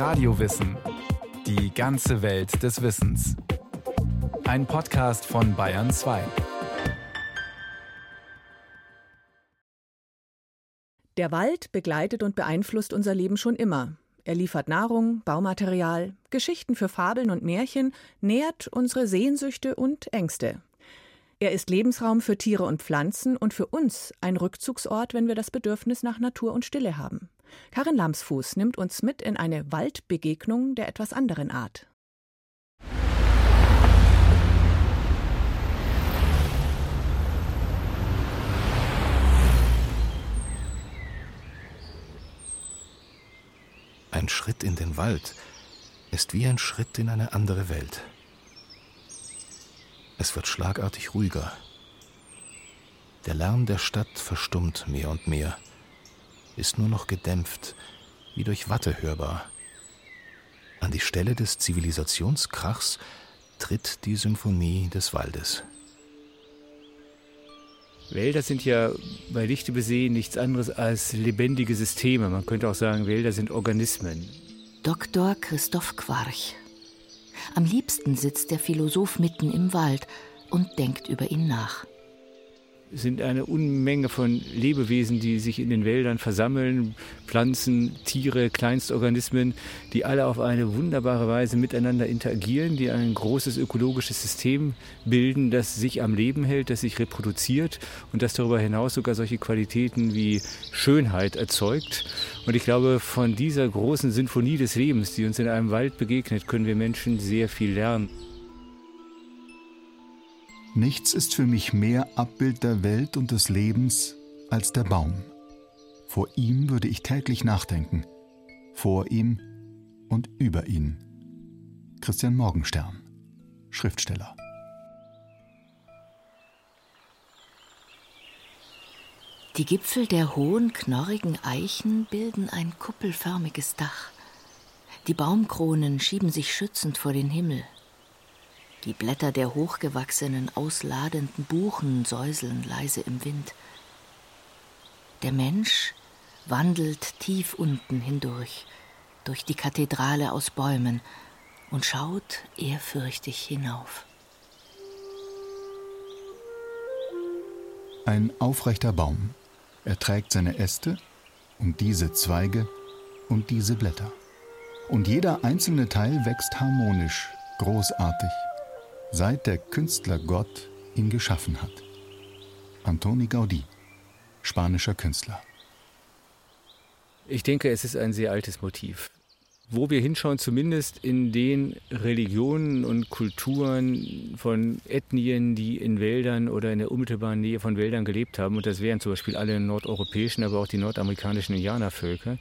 Radiowissen. Die ganze Welt des Wissens. Ein Podcast von Bayern 2. Der Wald begleitet und beeinflusst unser Leben schon immer. Er liefert Nahrung, Baumaterial, Geschichten für Fabeln und Märchen, nährt unsere Sehnsüchte und Ängste. Er ist Lebensraum für Tiere und Pflanzen und für uns ein Rückzugsort, wenn wir das Bedürfnis nach Natur und Stille haben. Karin Lamsfuß nimmt uns mit in eine Waldbegegnung der etwas anderen Art. Ein Schritt in den Wald ist wie ein Schritt in eine andere Welt. Es wird schlagartig ruhiger. Der Lärm der Stadt verstummt mehr und mehr, ist nur noch gedämpft, wie durch Watte hörbar. An die Stelle des Zivilisationskrachs tritt die Symphonie des Waldes. Wälder sind ja bei Lichte besehen nichts anderes als lebendige Systeme. Man könnte auch sagen, Wälder sind Organismen. Dr. Christoph Quarch am liebsten sitzt der Philosoph mitten im Wald und denkt über ihn nach. Sind eine Unmenge von Lebewesen, die sich in den Wäldern versammeln, Pflanzen, Tiere, Kleinstorganismen, die alle auf eine wunderbare Weise miteinander interagieren, die ein großes ökologisches System bilden, das sich am Leben hält, das sich reproduziert und das darüber hinaus sogar solche Qualitäten wie Schönheit erzeugt. Und ich glaube, von dieser großen Sinfonie des Lebens, die uns in einem Wald begegnet, können wir Menschen sehr viel lernen. Nichts ist für mich mehr Abbild der Welt und des Lebens als der Baum. Vor ihm würde ich täglich nachdenken. Vor ihm und über ihn. Christian Morgenstern, Schriftsteller. Die Gipfel der hohen, knorrigen Eichen bilden ein kuppelförmiges Dach. Die Baumkronen schieben sich schützend vor den Himmel. Die Blätter der hochgewachsenen, ausladenden Buchen säuseln leise im Wind. Der Mensch wandelt tief unten hindurch, durch die Kathedrale aus Bäumen und schaut ehrfürchtig hinauf. Ein aufrechter Baum. Er trägt seine Äste und diese Zweige und diese Blätter. Und jeder einzelne Teil wächst harmonisch, großartig seit der Künstler Gott ihn geschaffen hat. Antoni Gaudí, spanischer Künstler. Ich denke, es ist ein sehr altes Motiv. Wo wir hinschauen, zumindest in den Religionen und Kulturen von Ethnien, die in Wäldern oder in der unmittelbaren Nähe von Wäldern gelebt haben, und das wären zum Beispiel alle nordeuropäischen, aber auch die nordamerikanischen Indianervölker,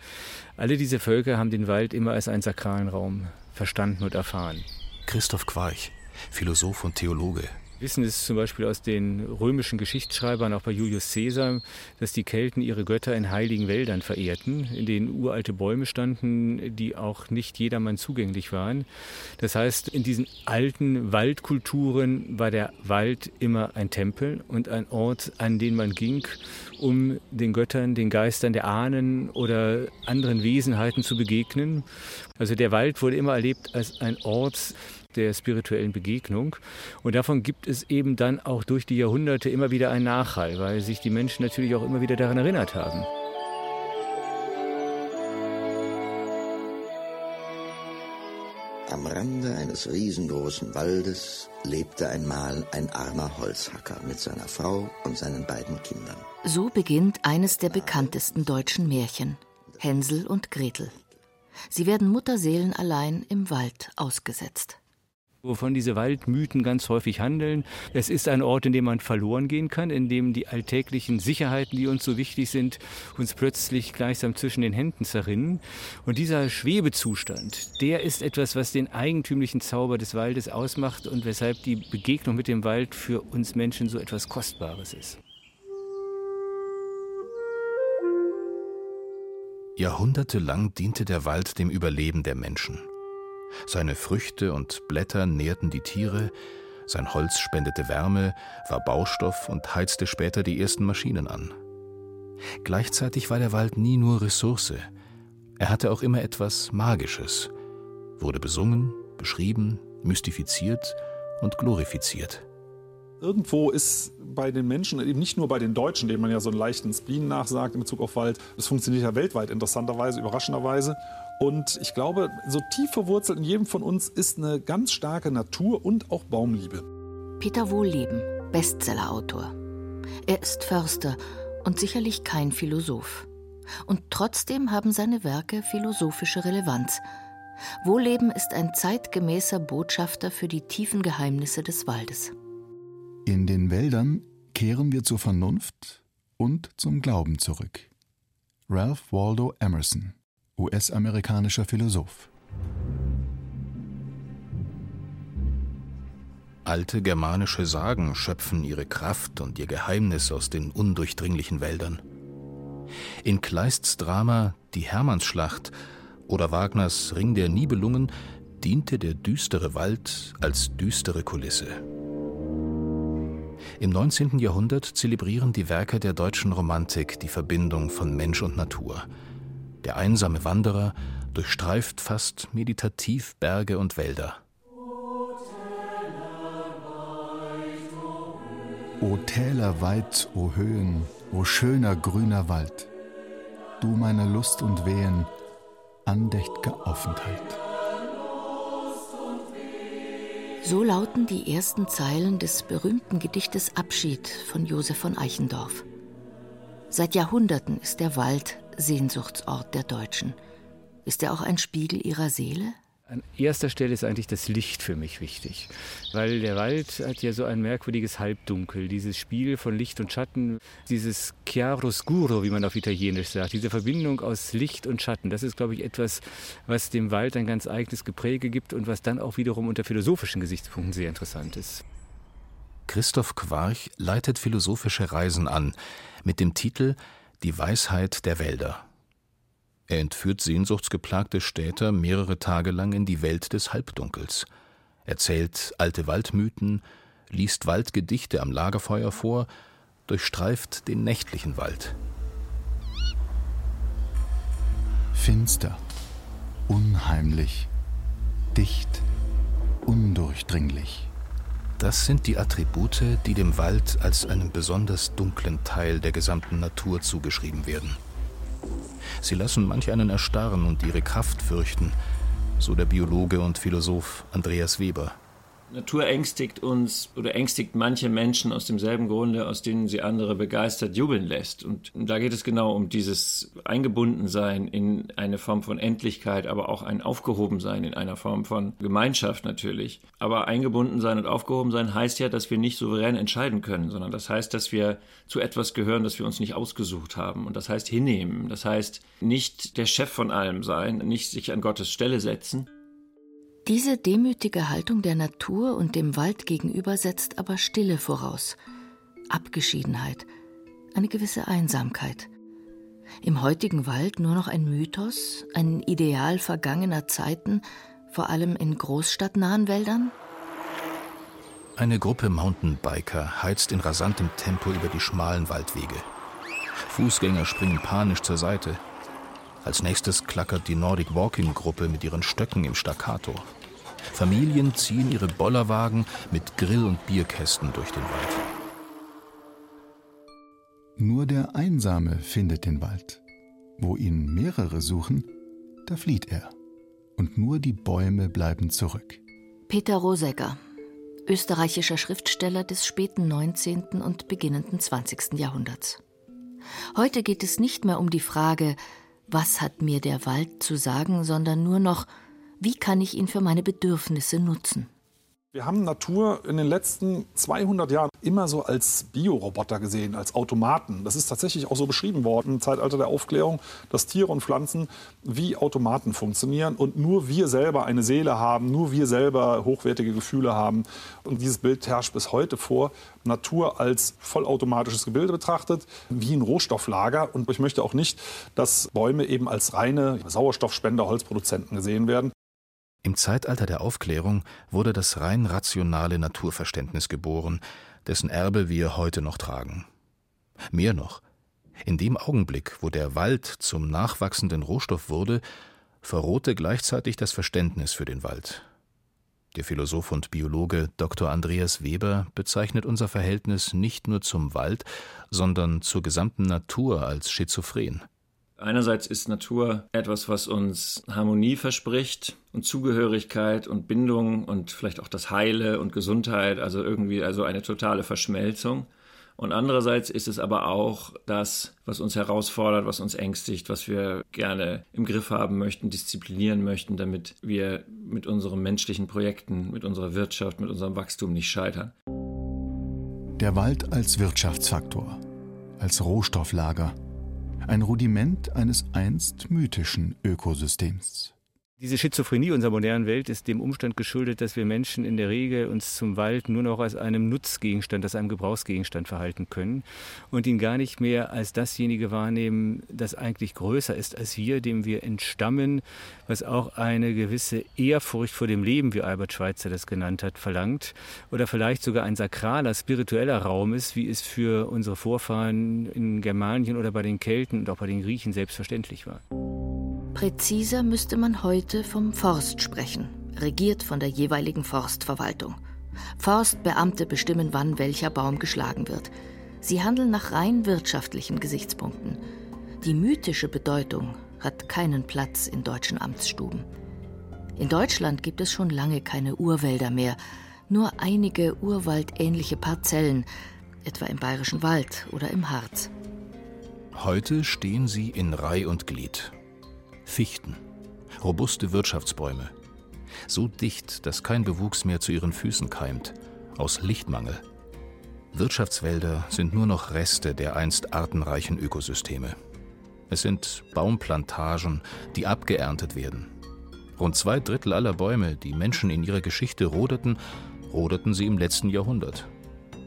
alle diese Völker haben den Wald immer als einen sakralen Raum verstanden und erfahren. Christoph Quarch, Philosoph und Theologe. Wissen es zum Beispiel aus den römischen Geschichtsschreibern, auch bei Julius Caesar, dass die Kelten ihre Götter in heiligen Wäldern verehrten, in denen uralte Bäume standen, die auch nicht jedermann zugänglich waren. Das heißt, in diesen alten Waldkulturen war der Wald immer ein Tempel und ein Ort, an den man ging, um den Göttern, den Geistern der Ahnen oder anderen Wesenheiten zu begegnen. Also der Wald wurde immer erlebt als ein Ort, der spirituellen Begegnung. Und davon gibt es eben dann auch durch die Jahrhunderte immer wieder einen Nachhall, weil sich die Menschen natürlich auch immer wieder daran erinnert haben. Am Rande eines riesengroßen Waldes lebte einmal ein armer Holzhacker mit seiner Frau und seinen beiden Kindern. So beginnt eines der bekanntesten deutschen Märchen, Hänsel und Gretel. Sie werden mutterseelenallein im Wald ausgesetzt wovon diese Waldmythen ganz häufig handeln. Es ist ein Ort, in dem man verloren gehen kann, in dem die alltäglichen Sicherheiten, die uns so wichtig sind, uns plötzlich gleichsam zwischen den Händen zerrinnen. Und dieser Schwebezustand, der ist etwas, was den eigentümlichen Zauber des Waldes ausmacht und weshalb die Begegnung mit dem Wald für uns Menschen so etwas Kostbares ist. Jahrhundertelang diente der Wald dem Überleben der Menschen. Seine Früchte und Blätter nährten die Tiere, sein Holz spendete Wärme, war Baustoff und heizte später die ersten Maschinen an. Gleichzeitig war der Wald nie nur Ressource, Er hatte auch immer etwas Magisches, wurde besungen, beschrieben, mystifiziert und glorifiziert. Irgendwo ist bei den Menschen, eben nicht nur bei den Deutschen, denen man ja so einen leichten Spleen nachsagt in Bezug auf Wald, das funktioniert ja weltweit interessanterweise, überraschenderweise. Und ich glaube, so tief verwurzelt in jedem von uns ist eine ganz starke Natur- und auch Baumliebe. Peter Wohlleben, Bestsellerautor. Er ist Förster und sicherlich kein Philosoph. Und trotzdem haben seine Werke philosophische Relevanz. Wohlleben ist ein zeitgemäßer Botschafter für die tiefen Geheimnisse des Waldes. In den Wäldern kehren wir zur Vernunft und zum Glauben zurück. Ralph Waldo Emerson, US-amerikanischer Philosoph. Alte germanische Sagen schöpfen ihre Kraft und ihr Geheimnis aus den undurchdringlichen Wäldern. In Kleists Drama Die Hermannsschlacht oder Wagners Ring der Nibelungen diente der düstere Wald als düstere Kulisse. Im 19. Jahrhundert zelebrieren die Werke der deutschen Romantik die Verbindung von Mensch und Natur. Der einsame Wanderer durchstreift fast meditativ Berge und Wälder. O Täler weit, o Höhen, o schöner grüner Wald, du meiner Lust und Wehen, andächt'ger Offenheit. So lauten die ersten Zeilen des berühmten Gedichtes Abschied von Josef von Eichendorff. Seit Jahrhunderten ist der Wald Sehnsuchtsort der Deutschen. Ist er auch ein Spiegel ihrer Seele? An erster Stelle ist eigentlich das Licht für mich wichtig, weil der Wald hat ja so ein merkwürdiges Halbdunkel, dieses Spiel von Licht und Schatten, dieses chiaroscuro, wie man auf Italienisch sagt, diese Verbindung aus Licht und Schatten, das ist, glaube ich, etwas, was dem Wald ein ganz eigenes Gepräge gibt und was dann auch wiederum unter philosophischen Gesichtspunkten sehr interessant ist. Christoph Quarch leitet philosophische Reisen an mit dem Titel Die Weisheit der Wälder. Er entführt sehnsuchtsgeplagte Städter mehrere Tage lang in die Welt des Halbdunkels, erzählt alte Waldmythen, liest Waldgedichte am Lagerfeuer vor, durchstreift den nächtlichen Wald. Finster, unheimlich, dicht, undurchdringlich. Das sind die Attribute, die dem Wald als einem besonders dunklen Teil der gesamten Natur zugeschrieben werden. Sie lassen manch einen erstarren und ihre Kraft fürchten, so der Biologe und Philosoph Andreas Weber. Natur ängstigt uns oder ängstigt manche Menschen aus demselben Grunde, aus denen sie andere begeistert jubeln lässt. Und da geht es genau um dieses Eingebundensein in eine Form von Endlichkeit, aber auch ein Aufgehobensein in einer Form von Gemeinschaft natürlich. Aber Eingebundensein und Aufgehobensein heißt ja, dass wir nicht souverän entscheiden können, sondern das heißt, dass wir zu etwas gehören, das wir uns nicht ausgesucht haben. Und das heißt hinnehmen. Das heißt nicht der Chef von allem sein, nicht sich an Gottes Stelle setzen, diese demütige Haltung der Natur und dem Wald gegenüber setzt aber Stille voraus, Abgeschiedenheit, eine gewisse Einsamkeit. Im heutigen Wald nur noch ein Mythos, ein Ideal vergangener Zeiten, vor allem in großstadtnahen Wäldern? Eine Gruppe Mountainbiker heizt in rasantem Tempo über die schmalen Waldwege. Fußgänger springen panisch zur Seite. Als nächstes klackert die Nordic Walking Gruppe mit ihren Stöcken im Staccato. Familien ziehen ihre Bollerwagen mit Grill- und Bierkästen durch den Wald. Nur der Einsame findet den Wald. Wo ihn mehrere suchen, da flieht er. Und nur die Bäume bleiben zurück. Peter Rosegger, österreichischer Schriftsteller des späten 19. und beginnenden 20. Jahrhunderts. Heute geht es nicht mehr um die Frage, was hat mir der Wald zu sagen, sondern nur noch, wie kann ich ihn für meine Bedürfnisse nutzen? Wir haben Natur in den letzten 200 Jahren immer so als Bioroboter gesehen, als Automaten. Das ist tatsächlich auch so beschrieben worden im Zeitalter der Aufklärung, dass Tiere und Pflanzen wie Automaten funktionieren und nur wir selber eine Seele haben, nur wir selber hochwertige Gefühle haben. Und dieses Bild herrscht bis heute vor. Natur als vollautomatisches Gebilde betrachtet, wie ein Rohstofflager. Und ich möchte auch nicht, dass Bäume eben als reine Sauerstoffspender, Holzproduzenten gesehen werden. Im Zeitalter der Aufklärung wurde das rein rationale Naturverständnis geboren, dessen Erbe wir heute noch tragen. Mehr noch, In dem Augenblick, wo der Wald zum nachwachsenden Rohstoff wurde, verrohte gleichzeitig das Verständnis für den Wald. Der Philosoph und Biologe Dr. Andreas Weber bezeichnet unser Verhältnis nicht nur zum Wald, sondern zur gesamten Natur als schizophren. Einerseits ist Natur etwas, was uns Harmonie verspricht und Zugehörigkeit und Bindung und vielleicht auch das Heile und Gesundheit, also irgendwie also eine totale Verschmelzung. Und andererseits ist es aber auch das, was uns herausfordert, was uns ängstigt, was wir gerne im Griff haben möchten, disziplinieren möchten, damit wir mit unseren menschlichen Projekten, mit unserer Wirtschaft, mit unserem Wachstum nicht scheitern. Der Wald als Wirtschaftsfaktor, als Rohstofflager, ein Rudiment eines einst mythischen Ökosystems. Diese Schizophrenie unserer modernen Welt ist dem Umstand geschuldet, dass wir Menschen in der Regel uns zum Wald nur noch als einem Nutzgegenstand, als einem Gebrauchsgegenstand verhalten können und ihn gar nicht mehr als dasjenige wahrnehmen, das eigentlich größer ist als wir, dem wir entstammen, was auch eine gewisse Ehrfurcht vor dem Leben, wie Albert Schweitzer das genannt hat, verlangt oder vielleicht sogar ein sakraler, spiritueller Raum ist, wie es für unsere Vorfahren in Germanien oder bei den Kelten und auch bei den Griechen selbstverständlich war. Präziser müsste man heute vom Forst sprechen, regiert von der jeweiligen Forstverwaltung. Forstbeamte bestimmen, wann welcher Baum geschlagen wird. Sie handeln nach rein wirtschaftlichen Gesichtspunkten. Die mythische Bedeutung hat keinen Platz in deutschen Amtsstuben. In Deutschland gibt es schon lange keine Urwälder mehr, nur einige urwaldähnliche Parzellen, etwa im Bayerischen Wald oder im Harz. Heute stehen sie in Reih und Glied, Fichten, robuste Wirtschaftsbäume. So dicht, dass kein Bewuchs mehr zu ihren Füßen keimt, aus Lichtmangel. Wirtschaftswälder sind nur noch Reste der einst artenreichen Ökosysteme. Es sind Baumplantagen, die abgeerntet werden. Rund zwei Drittel aller Bäume, die Menschen in ihrer Geschichte rodeten, rodeten sie im letzten Jahrhundert.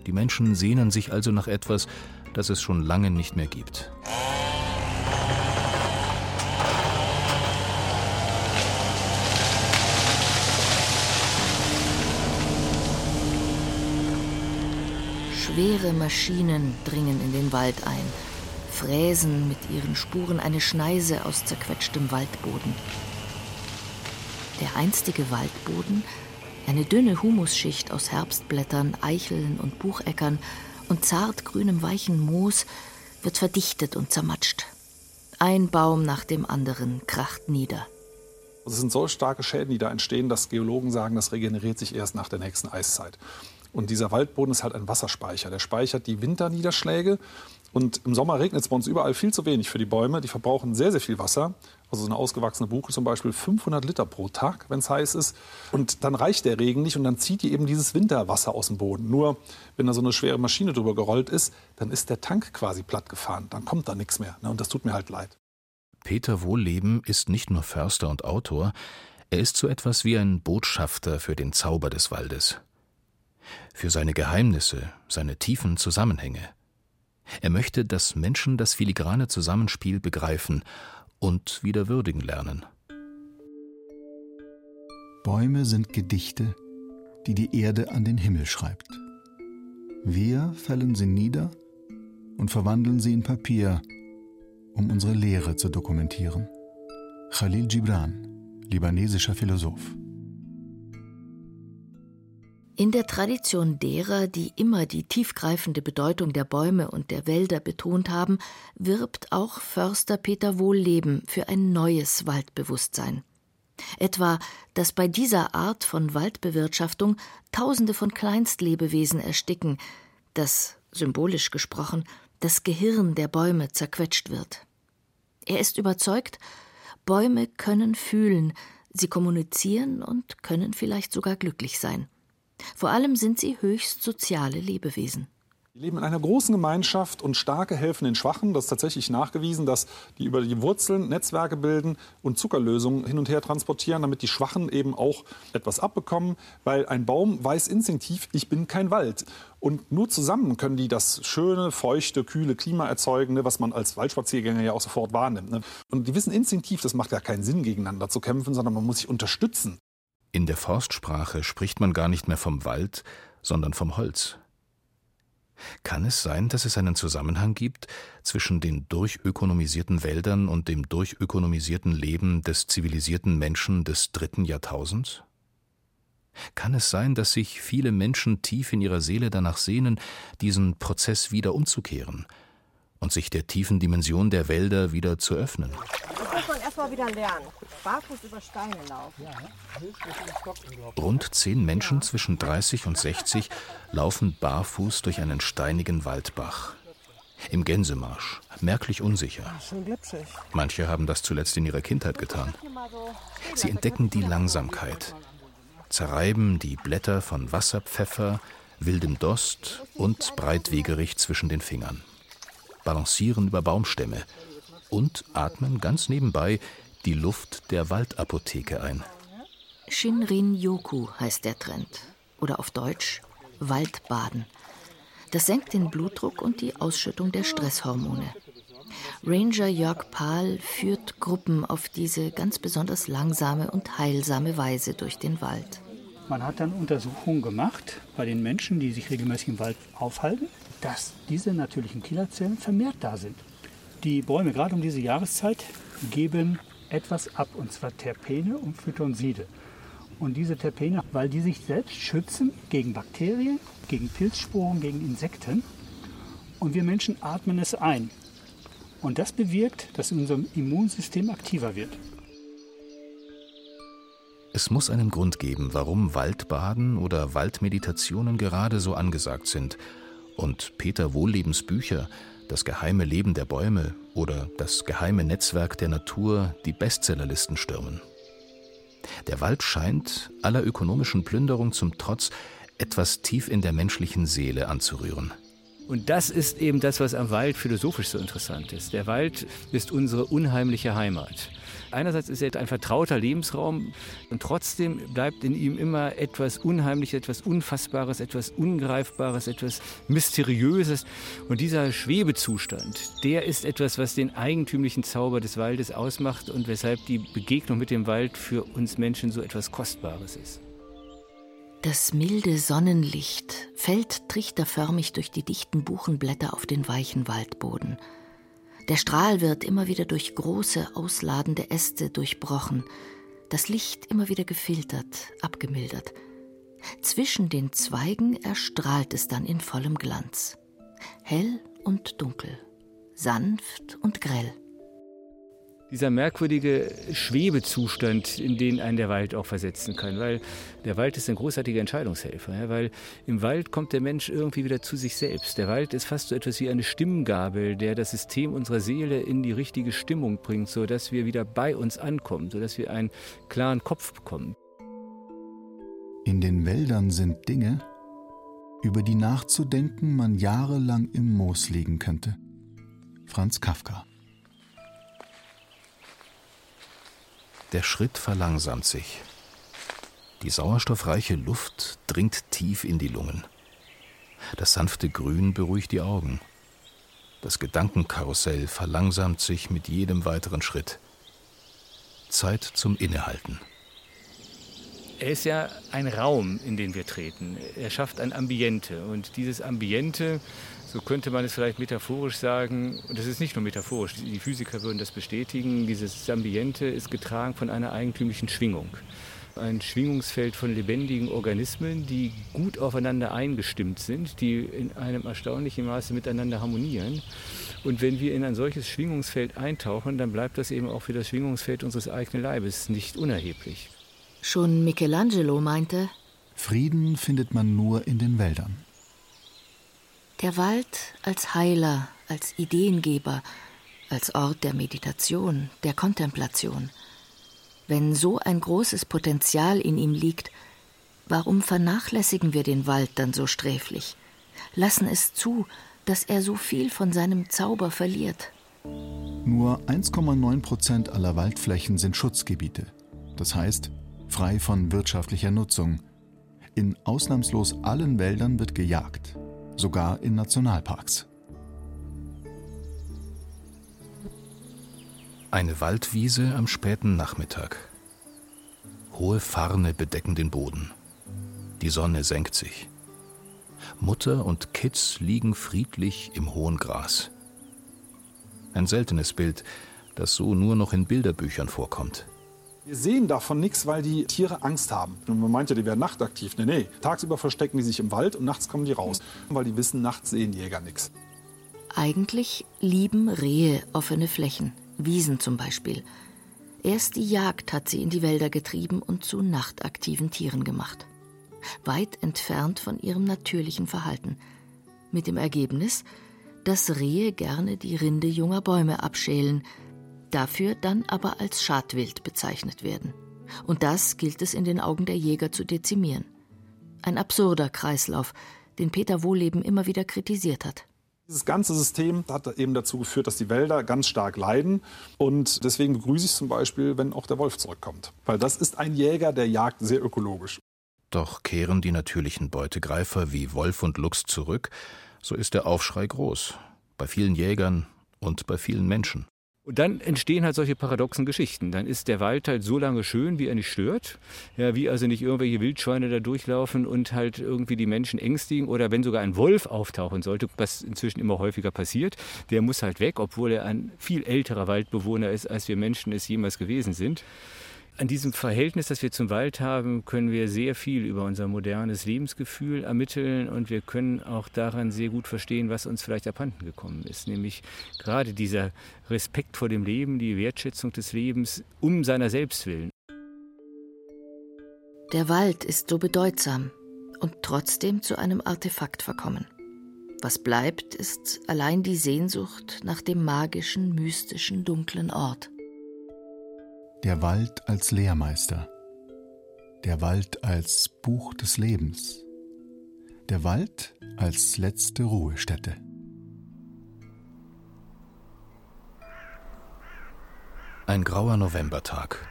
Die Menschen sehnen sich also nach etwas, das es schon lange nicht mehr gibt. Schwere Maschinen dringen in den Wald ein, fräsen mit ihren Spuren eine Schneise aus zerquetschtem Waldboden. Der einstige Waldboden, eine dünne Humusschicht aus Herbstblättern, Eicheln und Bucheckern und zartgrünem weichen Moos, wird verdichtet und zermatscht. Ein Baum nach dem anderen kracht nieder. Es sind so starke Schäden, die da entstehen, dass Geologen sagen, das regeneriert sich erst nach der nächsten Eiszeit. Und dieser Waldboden ist halt ein Wasserspeicher. Der speichert die Winterniederschläge. Und im Sommer regnet es bei uns überall viel zu wenig für die Bäume. Die verbrauchen sehr, sehr viel Wasser. Also so eine ausgewachsene Buche zum Beispiel 500 Liter pro Tag, wenn es heiß ist. Und dann reicht der Regen nicht und dann zieht die eben dieses Winterwasser aus dem Boden. Nur wenn da so eine schwere Maschine drüber gerollt ist, dann ist der Tank quasi platt gefahren. Dann kommt da nichts mehr. Ne? Und das tut mir halt leid. Peter Wohlleben ist nicht nur Förster und Autor, er ist so etwas wie ein Botschafter für den Zauber des Waldes für seine Geheimnisse, seine tiefen Zusammenhänge. Er möchte, dass Menschen das filigrane Zusammenspiel begreifen und wieder würdigen lernen. Bäume sind Gedichte, die die Erde an den Himmel schreibt. Wir fällen sie nieder und verwandeln sie in Papier, um unsere Lehre zu dokumentieren. Khalil Gibran, libanesischer Philosoph. In der Tradition derer, die immer die tiefgreifende Bedeutung der Bäume und der Wälder betont haben, wirbt auch Förster Peter Wohlleben für ein neues Waldbewusstsein. Etwa, dass bei dieser Art von Waldbewirtschaftung Tausende von Kleinstlebewesen ersticken, dass, symbolisch gesprochen, das Gehirn der Bäume zerquetscht wird. Er ist überzeugt, Bäume können fühlen, sie kommunizieren und können vielleicht sogar glücklich sein. Vor allem sind sie höchst soziale Lebewesen. Die leben in einer großen Gemeinschaft und Starke helfen den Schwachen. Das ist tatsächlich nachgewiesen, dass die über die Wurzeln Netzwerke bilden und Zuckerlösungen hin und her transportieren, damit die Schwachen eben auch etwas abbekommen. Weil ein Baum weiß instinktiv, ich bin kein Wald. Und nur zusammen können die das schöne, feuchte, kühle Klima erzeugen, was man als Waldspaziergänger ja auch sofort wahrnimmt. Ne. Und die wissen instinktiv, das macht ja keinen Sinn, gegeneinander zu kämpfen, sondern man muss sich unterstützen. In der Forstsprache spricht man gar nicht mehr vom Wald, sondern vom Holz. Kann es sein, dass es einen Zusammenhang gibt zwischen den durchökonomisierten Wäldern und dem durchökonomisierten Leben des zivilisierten Menschen des dritten Jahrtausends? Kann es sein, dass sich viele Menschen tief in ihrer Seele danach sehnen, diesen Prozess wieder umzukehren und sich der tiefen Dimension der Wälder wieder zu öffnen? Das muss man erstmal wieder lernen. Barfuß über Steine laufen. Rund zehn Menschen zwischen 30 und 60 laufen barfuß durch einen steinigen Waldbach. Im Gänsemarsch, merklich unsicher. Manche haben das zuletzt in ihrer Kindheit getan. Sie entdecken die Langsamkeit, zerreiben die Blätter von Wasserpfeffer, wildem Dost und breitwegerig zwischen den Fingern, balancieren über Baumstämme und atmen ganz nebenbei die Luft der Waldapotheke ein. Shinrin Yoku heißt der Trend. Oder auf Deutsch Waldbaden. Das senkt den Blutdruck und die Ausschüttung der Stresshormone. Ranger Jörg Pahl führt Gruppen auf diese ganz besonders langsame und heilsame Weise durch den Wald. Man hat dann Untersuchungen gemacht bei den Menschen, die sich regelmäßig im Wald aufhalten, dass diese natürlichen Killerzellen vermehrt da sind. Die Bäume, gerade um diese Jahreszeit, geben etwas ab, und zwar Terpene und Phytonside. Und diese Terpene, weil die sich selbst schützen gegen Bakterien, gegen Pilzsporen, gegen Insekten. Und wir Menschen atmen es ein. Und das bewirkt, dass unser Immunsystem aktiver wird. Es muss einen Grund geben, warum Waldbaden oder Waldmeditationen gerade so angesagt sind. Und Peter Wohllebens Bücher das geheime Leben der Bäume oder Das geheime Netzwerk der Natur die Bestsellerlisten stürmen. Der Wald scheint, aller ökonomischen Plünderung zum Trotz, etwas tief in der menschlichen Seele anzurühren. Und das ist eben das, was am Wald philosophisch so interessant ist. Der Wald ist unsere unheimliche Heimat. Einerseits ist er ein vertrauter Lebensraum und trotzdem bleibt in ihm immer etwas Unheimliches, etwas Unfassbares, etwas Ungreifbares, etwas Mysteriöses. Und dieser Schwebezustand, der ist etwas, was den eigentümlichen Zauber des Waldes ausmacht und weshalb die Begegnung mit dem Wald für uns Menschen so etwas Kostbares ist. Das milde Sonnenlicht fällt trichterförmig durch die dichten Buchenblätter auf den weichen Waldboden. Der Strahl wird immer wieder durch große, ausladende Äste durchbrochen, das Licht immer wieder gefiltert, abgemildert. Zwischen den Zweigen erstrahlt es dann in vollem Glanz. Hell und dunkel, sanft und grell dieser merkwürdige Schwebezustand, in den einen der Wald auch versetzen kann. Weil der Wald ist ein großartiger Entscheidungshelfer. Ja, weil im Wald kommt der Mensch irgendwie wieder zu sich selbst. Der Wald ist fast so etwas wie eine Stimmgabel, der das System unserer Seele in die richtige Stimmung bringt, sodass wir wieder bei uns ankommen, sodass wir einen klaren Kopf bekommen. In den Wäldern sind Dinge, über die nachzudenken man jahrelang im Moos liegen könnte. Franz Kafka Der Schritt verlangsamt sich. Die sauerstoffreiche Luft dringt tief in die Lungen. Das sanfte Grün beruhigt die Augen. Das Gedankenkarussell verlangsamt sich mit jedem weiteren Schritt. Zeit zum Innehalten. Er ist ja ein Raum, in den wir treten. Er schafft ein Ambiente. Und dieses Ambiente so könnte man es vielleicht metaphorisch sagen, und das ist nicht nur metaphorisch, die Physiker würden das bestätigen, dieses Ambiente ist getragen von einer eigentümlichen Schwingung. Ein Schwingungsfeld von lebendigen Organismen, die gut aufeinander eingestimmt sind, die in einem erstaunlichen Maße miteinander harmonieren. Und wenn wir in ein solches Schwingungsfeld eintauchen, dann bleibt das eben auch für das Schwingungsfeld unseres eigenen Leibes nicht unerheblich. Schon Michelangelo meinte, Frieden findet man nur in den Wäldern. Der Wald als Heiler, als Ideengeber, als Ort der Meditation, der Kontemplation. Wenn so ein großes Potenzial in ihm liegt, warum vernachlässigen wir den Wald dann so sträflich? Lassen es zu, dass er so viel von seinem Zauber verliert. Nur 1,9 Prozent aller Waldflächen sind Schutzgebiete, das heißt frei von wirtschaftlicher Nutzung. In ausnahmslos allen Wäldern wird gejagt, sogar in Nationalparks. Eine Waldwiese am späten Nachmittag. Hohe Farne bedecken den Boden. Die Sonne senkt sich. Mutter und Kids liegen friedlich im hohen Gras. Ein seltenes Bild, das so nur noch in Bilderbüchern vorkommt. Wir sehen davon nichts, weil die Tiere Angst haben. Und man meint ja, die wären nachtaktiv. Nee, nee. Tagsüber verstecken die sich im Wald und nachts kommen die raus. Weil die wissen, nachts sehen Jäger nichts. Eigentlich lieben Rehe offene Flächen, Wiesen zum Beispiel. Erst die Jagd hat sie in die Wälder getrieben und zu nachtaktiven Tieren gemacht. Weit entfernt von ihrem natürlichen Verhalten. Mit dem Ergebnis, dass Rehe gerne die Rinde junger Bäume abschälen, dafür dann aber als Schadwild bezeichnet werden. Und das gilt es in den Augen der Jäger zu dezimieren. Ein absurder Kreislauf, den Peter Wohleben immer wieder kritisiert hat. Dieses ganze System hat eben dazu geführt, dass die Wälder ganz stark leiden. Und deswegen begrüße ich zum Beispiel, wenn auch der Wolf zurückkommt. Weil das ist ein Jäger, der jagt sehr ökologisch. Doch kehren die natürlichen Beutegreifer wie Wolf und Luchs zurück, so ist der Aufschrei groß. Bei vielen Jägern und bei vielen Menschen. Und dann entstehen halt solche paradoxen Geschichten. Dann ist der Wald halt so lange schön, wie er nicht stört. Ja, wie also nicht irgendwelche Wildschweine da durchlaufen und halt irgendwie die Menschen ängstigen. Oder wenn sogar ein Wolf auftauchen sollte, was inzwischen immer häufiger passiert, der muss halt weg, obwohl er ein viel älterer Waldbewohner ist, als wir Menschen es jemals gewesen sind. An diesem Verhältnis, das wir zum Wald haben, können wir sehr viel über unser modernes Lebensgefühl ermitteln und wir können auch daran sehr gut verstehen, was uns vielleicht abhanden gekommen ist. Nämlich gerade dieser Respekt vor dem Leben, die Wertschätzung des Lebens um seiner selbst willen. Der Wald ist so bedeutsam und trotzdem zu einem Artefakt verkommen. Was bleibt, ist allein die Sehnsucht nach dem magischen, mystischen, dunklen Ort. Der Wald als Lehrmeister. Der Wald als Buch des Lebens. Der Wald als letzte Ruhestätte. Ein grauer Novembertag.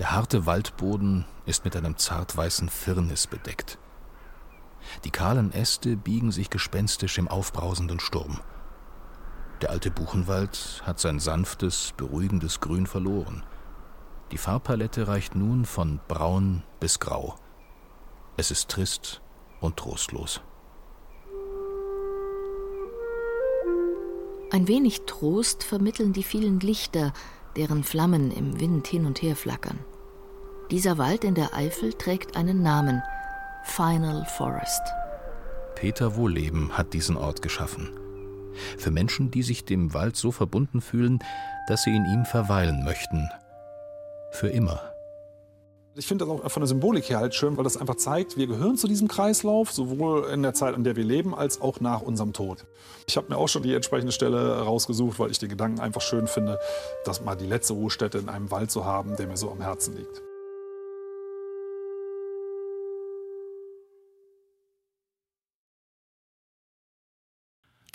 Der harte Waldboden ist mit einem zartweißen Firnis bedeckt. Die kahlen Äste biegen sich gespenstisch im aufbrausenden Sturm. Der alte Buchenwald hat sein sanftes, beruhigendes Grün verloren. Die Farbpalette reicht nun von braun bis grau. Es ist trist und trostlos. Ein wenig Trost vermitteln die vielen Lichter, deren Flammen im Wind hin und her flackern. Dieser Wald in der Eifel trägt einen Namen Final Forest. Peter Wohleben hat diesen Ort geschaffen für Menschen, die sich dem Wald so verbunden fühlen, dass sie in ihm verweilen möchten. Für immer. Ich finde das auch von der Symbolik her halt schön, weil das einfach zeigt, wir gehören zu diesem Kreislauf, sowohl in der Zeit, in der wir leben, als auch nach unserem Tod. Ich habe mir auch schon die entsprechende Stelle rausgesucht, weil ich den Gedanken einfach schön finde, dass mal die letzte Ruhestätte in einem Wald zu haben, der mir so am Herzen liegt.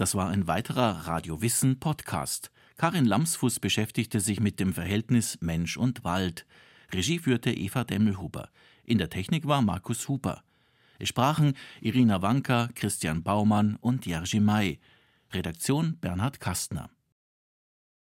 Das war ein weiterer Radio Wissen Podcast. Karin Lamsfuß beschäftigte sich mit dem Verhältnis Mensch und Wald. Regie führte Eva Demmelhuber. In der Technik war Markus Huber. Es sprachen Irina Wanka, Christian Baumann und Jerzy May. Redaktion Bernhard Kastner.